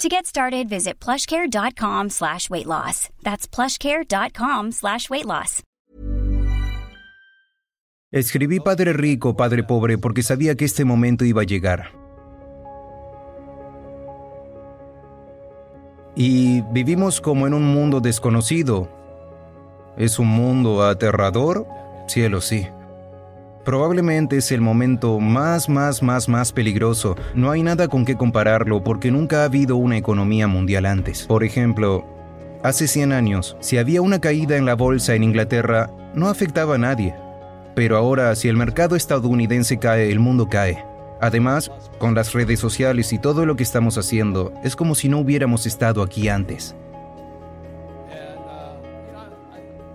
To get started, visit plushcare.com slash weight loss. That's plushcare.com slash weight loss. Escribí Padre Rico, Padre Pobre porque sabía que este momento iba a llegar. Y vivimos como en un mundo desconocido. ¿Es un mundo aterrador? Cielo sí. Probablemente es el momento más, más, más, más peligroso. No hay nada con qué compararlo porque nunca ha habido una economía mundial antes. Por ejemplo, hace 100 años, si había una caída en la bolsa en Inglaterra, no afectaba a nadie. Pero ahora, si el mercado estadounidense cae, el mundo cae. Además, con las redes sociales y todo lo que estamos haciendo, es como si no hubiéramos estado aquí antes.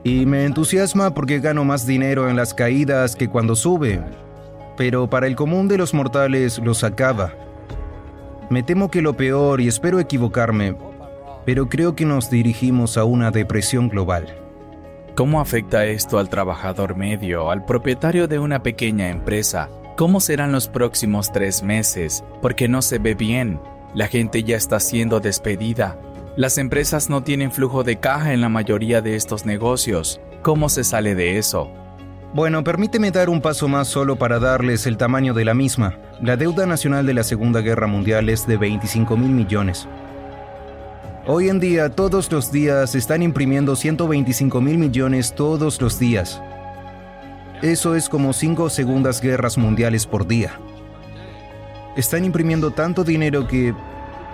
Y me entusiasma porque gano más dinero en las caídas que cuando sube. Pero para el común de los mortales los acaba. Me temo que lo peor, y espero equivocarme, pero creo que nos dirigimos a una depresión global. ¿Cómo afecta esto al trabajador medio, al propietario de una pequeña empresa? ¿Cómo serán los próximos tres meses? Porque no se ve bien. La gente ya está siendo despedida. Las empresas no tienen flujo de caja en la mayoría de estos negocios. ¿Cómo se sale de eso? Bueno, permíteme dar un paso más solo para darles el tamaño de la misma. La deuda nacional de la Segunda Guerra Mundial es de 25 mil millones. Hoy en día, todos los días están imprimiendo 125 mil millones todos los días. Eso es como cinco segundas guerras mundiales por día. Están imprimiendo tanto dinero que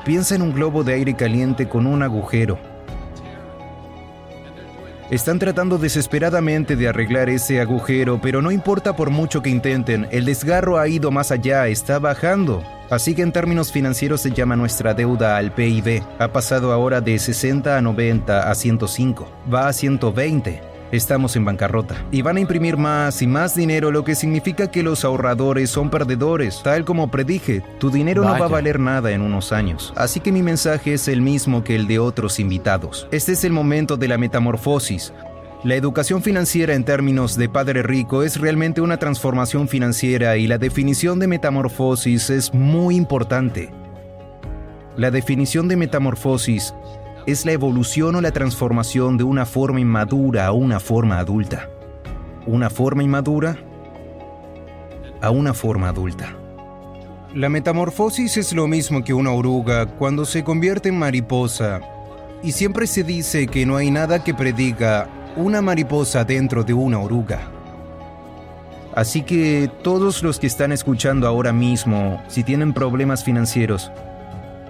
Piensa en un globo de aire caliente con un agujero. Están tratando desesperadamente de arreglar ese agujero, pero no importa por mucho que intenten, el desgarro ha ido más allá, está bajando. Así que en términos financieros se llama nuestra deuda al PIB. Ha pasado ahora de 60 a 90 a 105. Va a 120 estamos en bancarrota. Y van a imprimir más y más dinero, lo que significa que los ahorradores son perdedores. Tal como predije, tu dinero no va a valer nada en unos años. Así que mi mensaje es el mismo que el de otros invitados. Este es el momento de la metamorfosis. La educación financiera en términos de padre rico es realmente una transformación financiera y la definición de metamorfosis es muy importante. La definición de metamorfosis es la evolución o la transformación de una forma inmadura a una forma adulta. Una forma inmadura a una forma adulta. La metamorfosis es lo mismo que una oruga cuando se convierte en mariposa. Y siempre se dice que no hay nada que prediga una mariposa dentro de una oruga. Así que todos los que están escuchando ahora mismo, si tienen problemas financieros,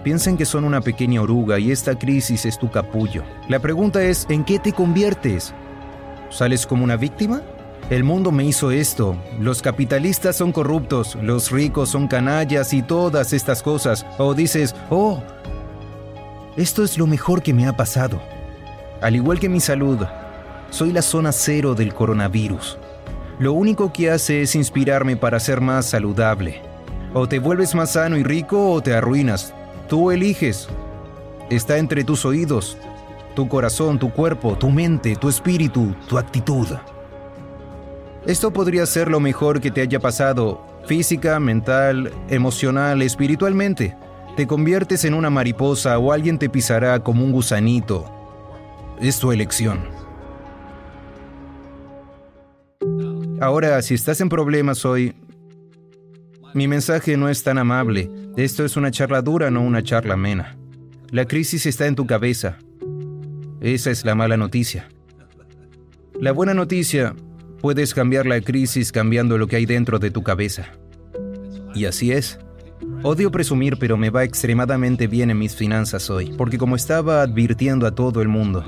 Piensen que son una pequeña oruga y esta crisis es tu capullo. La pregunta es, ¿en qué te conviertes? ¿Sales como una víctima? El mundo me hizo esto. Los capitalistas son corruptos, los ricos son canallas y todas estas cosas. O dices, oh, esto es lo mejor que me ha pasado. Al igual que mi salud, soy la zona cero del coronavirus. Lo único que hace es inspirarme para ser más saludable. O te vuelves más sano y rico o te arruinas. Tú eliges. Está entre tus oídos, tu corazón, tu cuerpo, tu mente, tu espíritu, tu actitud. Esto podría ser lo mejor que te haya pasado, física, mental, emocional, espiritualmente. Te conviertes en una mariposa o alguien te pisará como un gusanito. Es tu elección. Ahora, si estás en problemas hoy, mi mensaje no es tan amable. Esto es una charla dura, no una charla amena. La crisis está en tu cabeza. Esa es la mala noticia. La buena noticia Puedes cambiar la crisis cambiando lo que hay dentro de tu cabeza. Y así es. Odio presumir, pero me va extremadamente bien en mis finanzas hoy, porque como estaba advirtiendo a todo el mundo,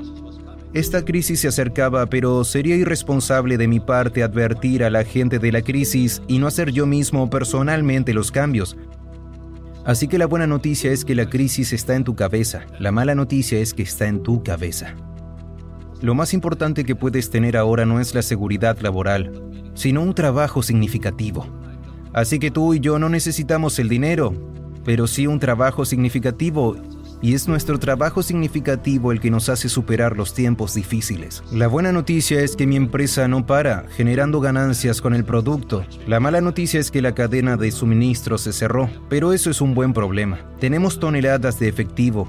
esta crisis se acercaba, pero sería irresponsable de mi parte advertir a la gente de la crisis y no hacer yo mismo personalmente los cambios. Así que la buena noticia es que la crisis está en tu cabeza, la mala noticia es que está en tu cabeza. Lo más importante que puedes tener ahora no es la seguridad laboral, sino un trabajo significativo. Así que tú y yo no necesitamos el dinero, pero sí un trabajo significativo y es nuestro trabajo significativo el que nos hace superar los tiempos difíciles. La buena noticia es que mi empresa no para, generando ganancias con el producto. La mala noticia es que la cadena de suministro se cerró, pero eso es un buen problema. Tenemos toneladas de efectivo,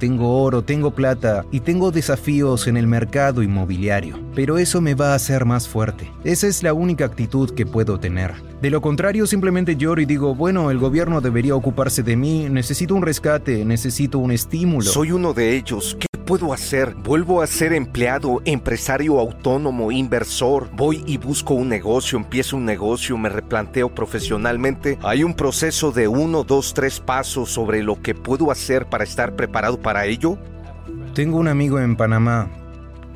tengo oro, tengo plata y tengo desafíos en el mercado inmobiliario, pero eso me va a hacer más fuerte. Esa es la única actitud que puedo tener. De lo contrario, simplemente lloro y digo, bueno, el gobierno debería ocuparse de mí, necesito un rescate, necesito un estímulo. Soy uno de ellos puedo hacer? ¿Vuelvo a ser empleado, empresario autónomo, inversor? ¿Voy y busco un negocio, empiezo un negocio, me replanteo profesionalmente? ¿Hay un proceso de uno, dos, tres pasos sobre lo que puedo hacer para estar preparado para ello? Tengo un amigo en Panamá.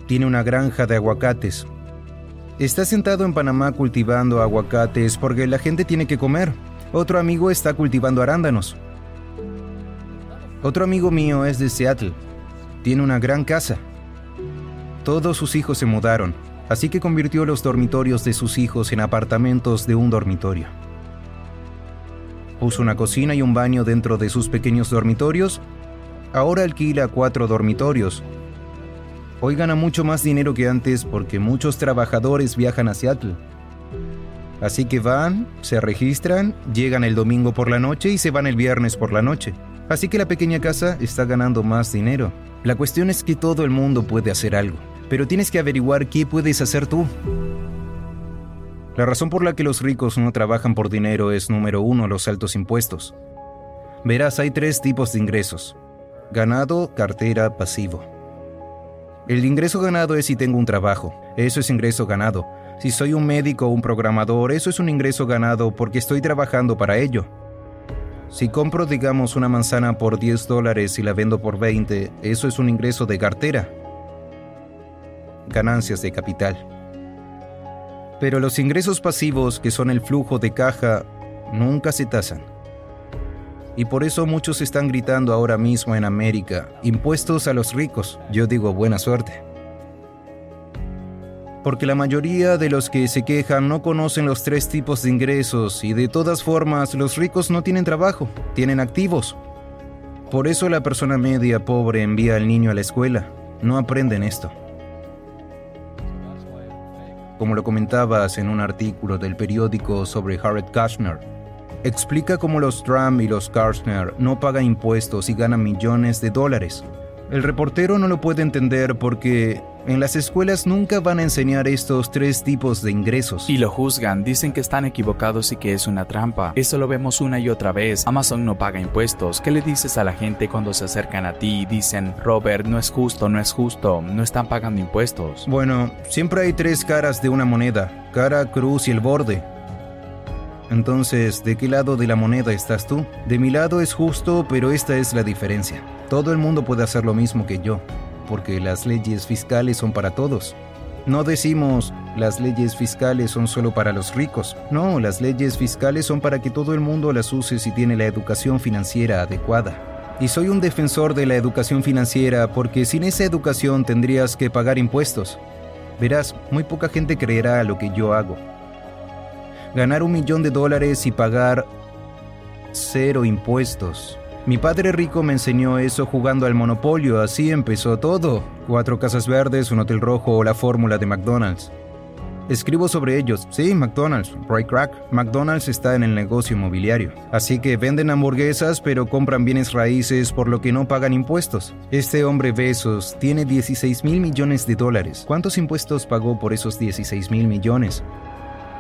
Tiene una granja de aguacates. Está sentado en Panamá cultivando aguacates porque la gente tiene que comer. Otro amigo está cultivando arándanos. Otro amigo mío es de Seattle tiene una gran casa. Todos sus hijos se mudaron, así que convirtió los dormitorios de sus hijos en apartamentos de un dormitorio. Puso una cocina y un baño dentro de sus pequeños dormitorios. Ahora alquila cuatro dormitorios. Hoy gana mucho más dinero que antes porque muchos trabajadores viajan a Seattle. Así que van, se registran, llegan el domingo por la noche y se van el viernes por la noche. Así que la pequeña casa está ganando más dinero. La cuestión es que todo el mundo puede hacer algo, pero tienes que averiguar qué puedes hacer tú. La razón por la que los ricos no trabajan por dinero es número uno los altos impuestos. Verás, hay tres tipos de ingresos. Ganado, cartera, pasivo. El ingreso ganado es si tengo un trabajo. Eso es ingreso ganado. Si soy un médico o un programador, eso es un ingreso ganado porque estoy trabajando para ello. Si compro, digamos, una manzana por 10 dólares y la vendo por 20, eso es un ingreso de cartera. Ganancias de capital. Pero los ingresos pasivos, que son el flujo de caja, nunca se tasan. Y por eso muchos están gritando ahora mismo en América, impuestos a los ricos. Yo digo buena suerte porque la mayoría de los que se quejan no conocen los tres tipos de ingresos y de todas formas los ricos no tienen trabajo, tienen activos. Por eso la persona media pobre envía al niño a la escuela, no aprenden esto. Como lo comentabas en un artículo del periódico sobre Harriet Kushner, explica cómo los Trump y los Kushner no pagan impuestos y ganan millones de dólares. El reportero no lo puede entender porque en las escuelas nunca van a enseñar estos tres tipos de ingresos. Y lo juzgan, dicen que están equivocados y que es una trampa. Eso lo vemos una y otra vez. Amazon no paga impuestos. ¿Qué le dices a la gente cuando se acercan a ti y dicen, Robert, no es justo, no es justo, no están pagando impuestos? Bueno, siempre hay tres caras de una moneda, cara, cruz y el borde. Entonces, ¿de qué lado de la moneda estás tú? De mi lado es justo, pero esta es la diferencia. Todo el mundo puede hacer lo mismo que yo porque las leyes fiscales son para todos. No decimos las leyes fiscales son solo para los ricos. No, las leyes fiscales son para que todo el mundo las use si tiene la educación financiera adecuada. Y soy un defensor de la educación financiera porque sin esa educación tendrías que pagar impuestos. Verás, muy poca gente creerá a lo que yo hago. Ganar un millón de dólares y pagar cero impuestos. Mi padre rico me enseñó eso jugando al Monopolio, así empezó todo. Cuatro casas verdes, un hotel rojo o la fórmula de McDonald's. Escribo sobre ellos. Sí, McDonald's, Right Crack. McDonald's está en el negocio inmobiliario. Así que venden hamburguesas pero compran bienes raíces por lo que no pagan impuestos. Este hombre Besos tiene 16 mil millones de dólares. ¿Cuántos impuestos pagó por esos 16 mil millones?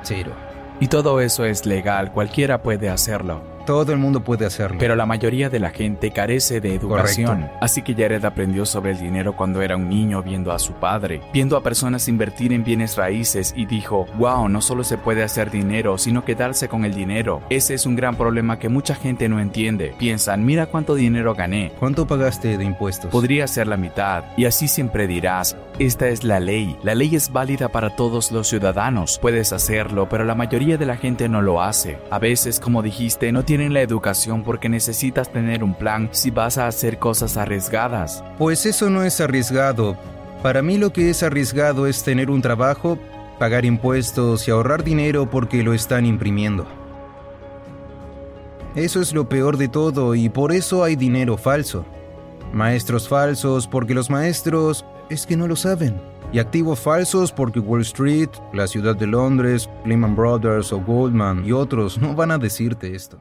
Cero. Y todo eso es legal, cualquiera puede hacerlo. Todo el mundo puede hacerlo. Pero la mayoría de la gente carece de educación. Correcto. Así que Jared aprendió sobre el dinero cuando era un niño viendo a su padre, viendo a personas invertir en bienes raíces y dijo, wow, no solo se puede hacer dinero, sino quedarse con el dinero. Ese es un gran problema que mucha gente no entiende. Piensan, mira cuánto dinero gané. ¿Cuánto pagaste de impuestos? Podría ser la mitad, y así siempre dirás, esta es la ley, la ley es válida para todos los ciudadanos, puedes hacerlo, pero la mayoría de la gente no lo hace. A veces, como dijiste, no tienen la educación porque necesitas tener un plan si vas a hacer cosas arriesgadas. Pues eso no es arriesgado. Para mí lo que es arriesgado es tener un trabajo, pagar impuestos y ahorrar dinero porque lo están imprimiendo. Eso es lo peor de todo y por eso hay dinero falso. Maestros falsos porque los maestros es que no lo saben. Y activos falsos porque Wall Street, la ciudad de Londres, Lehman Brothers o Goldman y otros no van a decirte esto.